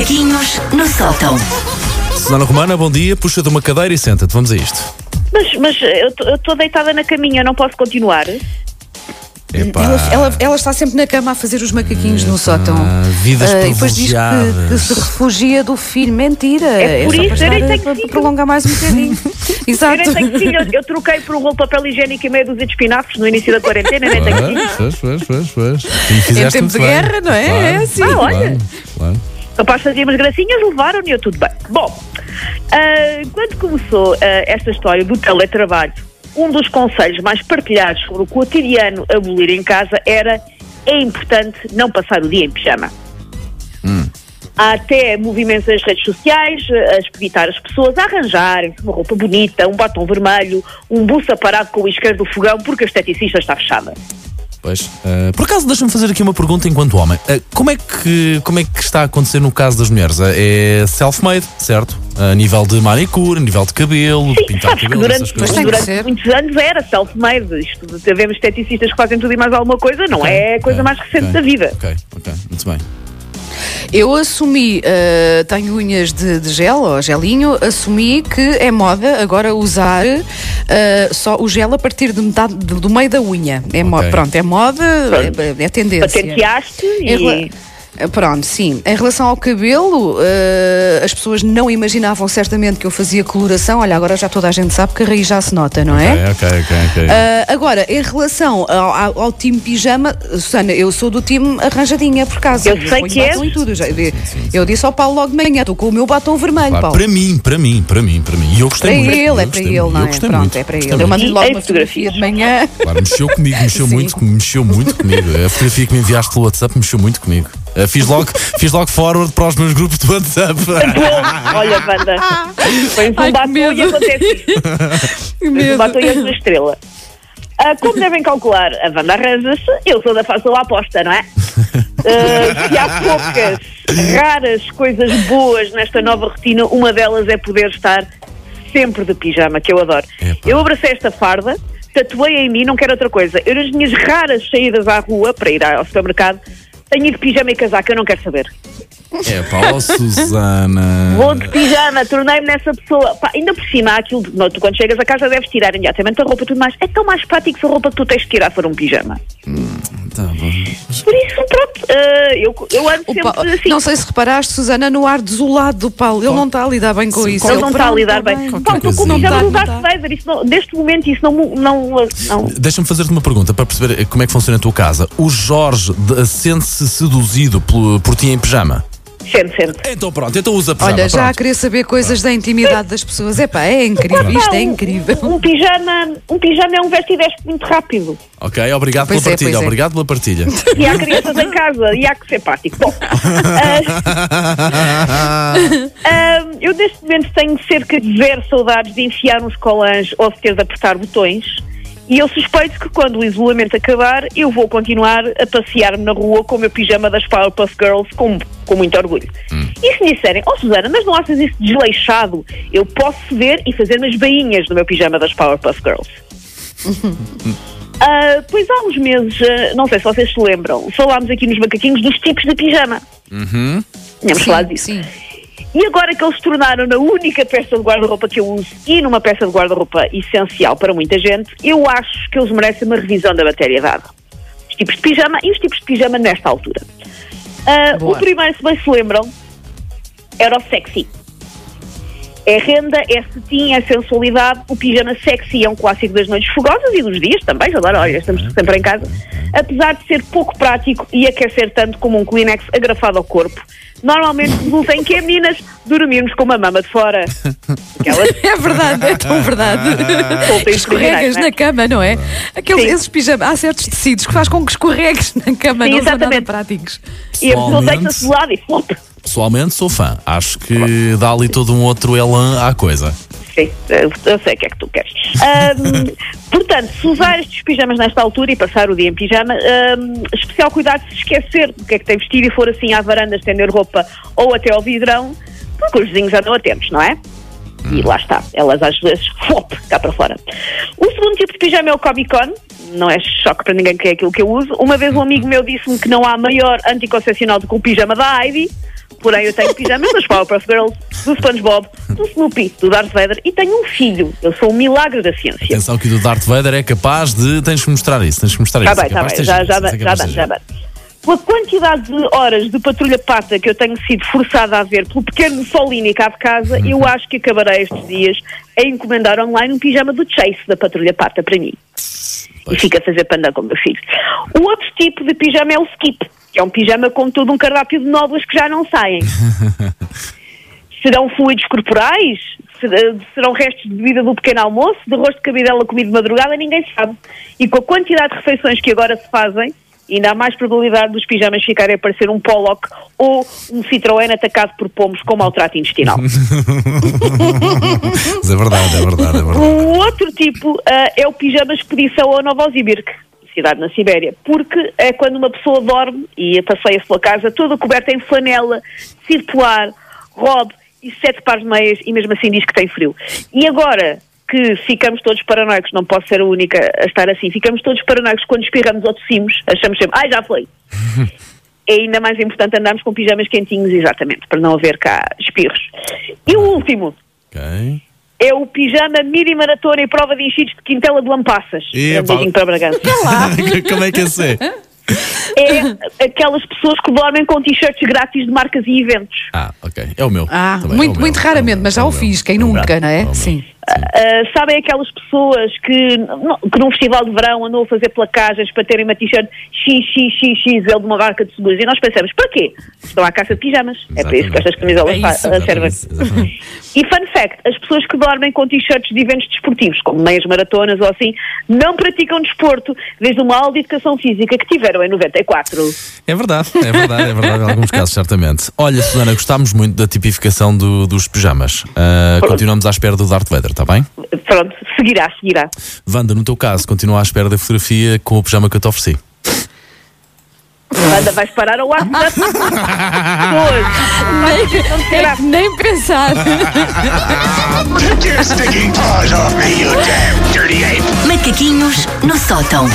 Macaquinhos no sótão. Susana Romana, bom dia. Puxa de uma cadeira e senta-te. Vamos a isto. Mas, mas eu estou deitada na caminha, não posso continuar? Epá. Ela, ela- ela está sempre na cama a fazer os macaquinhos no sótão. vidas Ah, e depois diz que, que se refugia do filho. Mentira. É por só isso, eu nem tenho filho. prolongar mais um bocadinho. Eu Exato. nem tenho filho, eu, eu troquei por um rolo de papel higiênico e meia dúzia de espinafres no início da quarentena, nem tenho filho. Pois, pois, pois, Em tempo de guerra, não é? Claro, É assim. Ah, olha. Claro, claro. Rapaz, fazia umas gracinhas, levaram-me e eu tudo bem. Bom, ah, quando começou ah, esta história do teletrabalho, um dos conselhos mais partilhados sobre o cotidiano a abolir em casa era é importante não passar o dia em pijama. Há até movimentos nas redes sociais a expeditar as pessoas a arranjarem uma roupa bonita, um batom vermelho, um buço aparado com o isqueiro do fogão porque a esteticista está fechada. Pois. Ah, por acaso, deixa-me fazer aqui uma pergunta enquanto homem. Ah, como, é que, como é que está a acontecer no caso das mulheres? Ah, é self-made, certo? A nível de manicure, a nível de cabelo, de Sim, pintar sabes que cabelo, essas durante, coisas. que durante muitos anos era self-made. Isto de Tivemos esteticistas que fazem tudo e mais alguma coisa, não é a coisa Ok, mais recente ok, da vida. Ok, ok, muito bem. Eu assumi, ah, tenho unhas de, de gel ou gelinho, assumi que é moda agora usar ah, só o gel a partir de metade, do do meio da unha. É mo- Ok. pronto, é moda, é, é tendência. Patenteaste e. Pronto, sim. Em relação ao cabelo, eh, as pessoas não imaginavam certamente que eu fazia coloração. Olha, agora já toda a gente sabe que a raiz já se nota, não é? Ok, ok, ok. ok. Ah, agora, em relação ao, ao, ao time pijama, Susana, eu sou do time arranjadinha por casa. Eu sei ponho que e tudo. Já- eu, eu disse ao Paulo logo de manhã, estou com o meu batom vermelho, Claro, Paulo. para mim, para mim, para mim, para mim. E eu gostei Para muito. ele, eu é para ele, muito, não eu é? Pronto, muito, é para ele. Eu logo E uma fotografia de manhã. Claro, mexeu comigo, mexeu Sim. muito, mexeu muito comigo. A fotografia que me enviaste pelo WhatsApp mexeu muito comigo. Uh, fiz, logo, fiz logo forward para os meus grupos do WhatsApp. Bom, olha, Wanda, pões Ai, um que batom e acontece isto. Um e és uma estrela. Ah, como devem calcular, a Wanda arranja-se, eu sou da fácil aposta, não é? Ah, se há poucas, raras coisas boas nesta nova rotina, uma delas é poder estar sempre de pijama, que eu adoro. Epá. Eu abracei esta farda, tatuei em mim, não quero outra coisa. Eu, nas minhas raras saídas à rua, para ir ao supermercado, tenho ido de pijama e casaco, eu não quero saber. É pá, oh, Susana. Vou de pijama, tornei-me nessa pessoa. Pá, ainda por cima, há aquilo, não, tu quando chegas a casa deves tirar imediatamente a roupa e tudo mais. É tão mais prático se a roupa que tu tens de tirar for um pijama. Tá bom. Por isso, pronto, eh, eu, eu ando sempre Pa- assim. Não sei se reparaste, Susana, no ar desolado do Paulo. Ele não está a lidar bem com isso. Ele não está a lidar tá bem. Qualquer Pá, estou com o coisinha. pijama do Não dá, Darth não dá. Vader. Neste momento isso não, não, não. Deixa-me fazer-te uma pergunta para perceber como é que funciona a tua casa. O Jorge de- sente-se seduzido por, por ti em pijama? Sente, sente. Então pronto, então usa pijama. Olha, já a pronto. querer saber coisas da intimidade das pessoas. Epá, é incrível, isto é um- incrível. Um, um pijama, um pijama é um veste muito rápido. Ok, obrigado Pois pela é, partilha, é. obrigado pela partilha. E há crianças em casa e há que ser prático. Bom, ah, ah, eu neste momento tenho cerca de zero saudades de enfiar uns colãs ou de ter de apertar botões. E eu suspeito que quando o isolamento acabar, eu vou continuar a passear-me na rua com o meu pijama das Powerpuff Girls com, com muito orgulho. E se me disserem, oh Susana, mas não achas isso desleixado? Eu posso ver e fazer umas bainhas no meu pijama das Powerpuff Girls. Ah, pois há uns meses, ah, não sei se vocês se lembram, falámos aqui nos macaquinhos dos tipos de pijama. Uhum. Tínhamos falado disso. sim. E agora que eles se tornaram na única peça de guarda-roupa que eu uso e numa peça de guarda-roupa essencial para muita gente, eu acho que eles merecem uma revisão da matéria dada. Os tipos de pijama e os tipos de pijama nesta altura. Boa. o primeiro, se bem se lembram, era o sexy. É renda, é cetim, é sensualidade. O pijama sexy é um clássico das noites fogosas e dos dias também. Agora, olha, estamos sempre em casa. Apesar de ser pouco prático e aquecer tanto como um Kleenex agrafado ao corpo, normalmente resulta em que é meninas dormirmos com uma mama de fora. Aquelas É verdade, é tão verdade. Escorregas não é? na cama, não é? Aqueles, Sim. esses pijamas, há certos tecidos que faz com que escorregues na cama, Sim, não são nada exatamente. práticos. E a pessoa deita-se de lado e flop. Pessoalmente sou fã. Acho que dá ali todo um outro elan à coisa. Sim, eu eu sei o que é que tu queres. Ahm, portanto, se usar estes pijamas nesta altura e passar o dia em pijama, ahm, especial cuidado se esquecer do que é que tem vestido e for assim à varanda estender roupa ou até ao vidrão, porque os vizinhos andam atentos, não é? E lá está, elas às vezes, flop, cá para fora. O segundo tipo de pijama é o Comic Con, não é choque para ninguém que é aquilo que eu uso. Uma vez um amigo meu disse-me que não há maior anticoncepcional do que o pijama da Heidi, Porém, eu tenho pijamas das Powerpuff Girls, do SpongeBob, do Snoopy, do Darth Vader e tenho um filho. Eu sou um milagre da ciência. Atenção que o do Darth Vader é capaz de. Tens que mostrar isso, tens que mostrar Está isso. bem, é capaz bem, já, já, já, já, já dá. Pela quantidade de horas de patrulha pata que eu tenho sido forçada a ver pelo pequeno Solini cá de casa, Uhum. eu acho que acabarei estes dias a encomendar online um pijama do Chase da patrulha pata para mim. E fica a fazer panda com o meu filho. O outro tipo de pijama é o skip, que é um pijama com todo um cardápio de nódulas que já não saem. Serão fluidos corporais? Ser- Serão restos de bebida do pequeno almoço? De rosto de cabidela comido de madrugada? Ninguém sabe. E com a quantidade de refeições que agora se fazem, ainda há mais probabilidade dos pijamas ficarem a parecer um Pollock ou um Citroën atacado por pomos com maltrato intestinal. Mas é verdade, é verdade, é verdade. O outro tipo ah, é o pijama expedição ao Novosibirsk, cidade na Sibéria, porque é quando uma pessoa dorme e passeia-se pela casa toda coberta em flanela, circular, robe e sete pares de meias e mesmo assim diz que tem frio. E agora que ficamos todos paranoicos, não posso ser a única a estar assim, ficamos todos paranoicos quando espirramos ou tossimos, achamos sempre, ai já foi. é ainda mais importante andarmos com pijamas quentinhos, exatamente, para não haver cá espirros. E o último, Ok. É o pijama mini maratona e prova de enchidos de Quintela de Lampassas. Epá. Um beijinho para Bragança. Como é que é ser? é aquelas pessoas que dormem com t-shirts grátis de marcas e eventos. Ah, ok. É o meu. Ah, Também é muito, o meu, muito é o raramente, meu, mas já é o meu. fiz, quem É o meu, nunca, não é é? o meu. Sim. Uh, sabem aquelas pessoas que, que num festival de verão andam a fazer placagens para terem uma t-shirt XXXXL de uma marca de seguros e nós pensamos, para quê? Estão à caça de pijamas. É para isso que estas camisolas É isso, uh, servem. Exatamente, exatamente. E fun fact, as pessoas que dormem com t-shirts de eventos desportivos, como meias maratonas ou assim, não praticam desporto desde uma aula de educação física que tiveram em 94. É verdade, é verdade, é verdade, em alguns casos, certamente. Olha, Susana, gostámos muito da tipificação do- dos pijamas. Ah, continuamos à espera do Darth Vader, está bem? Pronto, seguirá, seguirá. Wanda, no teu caso, continua à espera da fotografia com o pijama que eu te ofereci. Anda, vais parar ao WhatsApp. Hoje. Não terá. Nem pensar. Macaquinhos no sótão.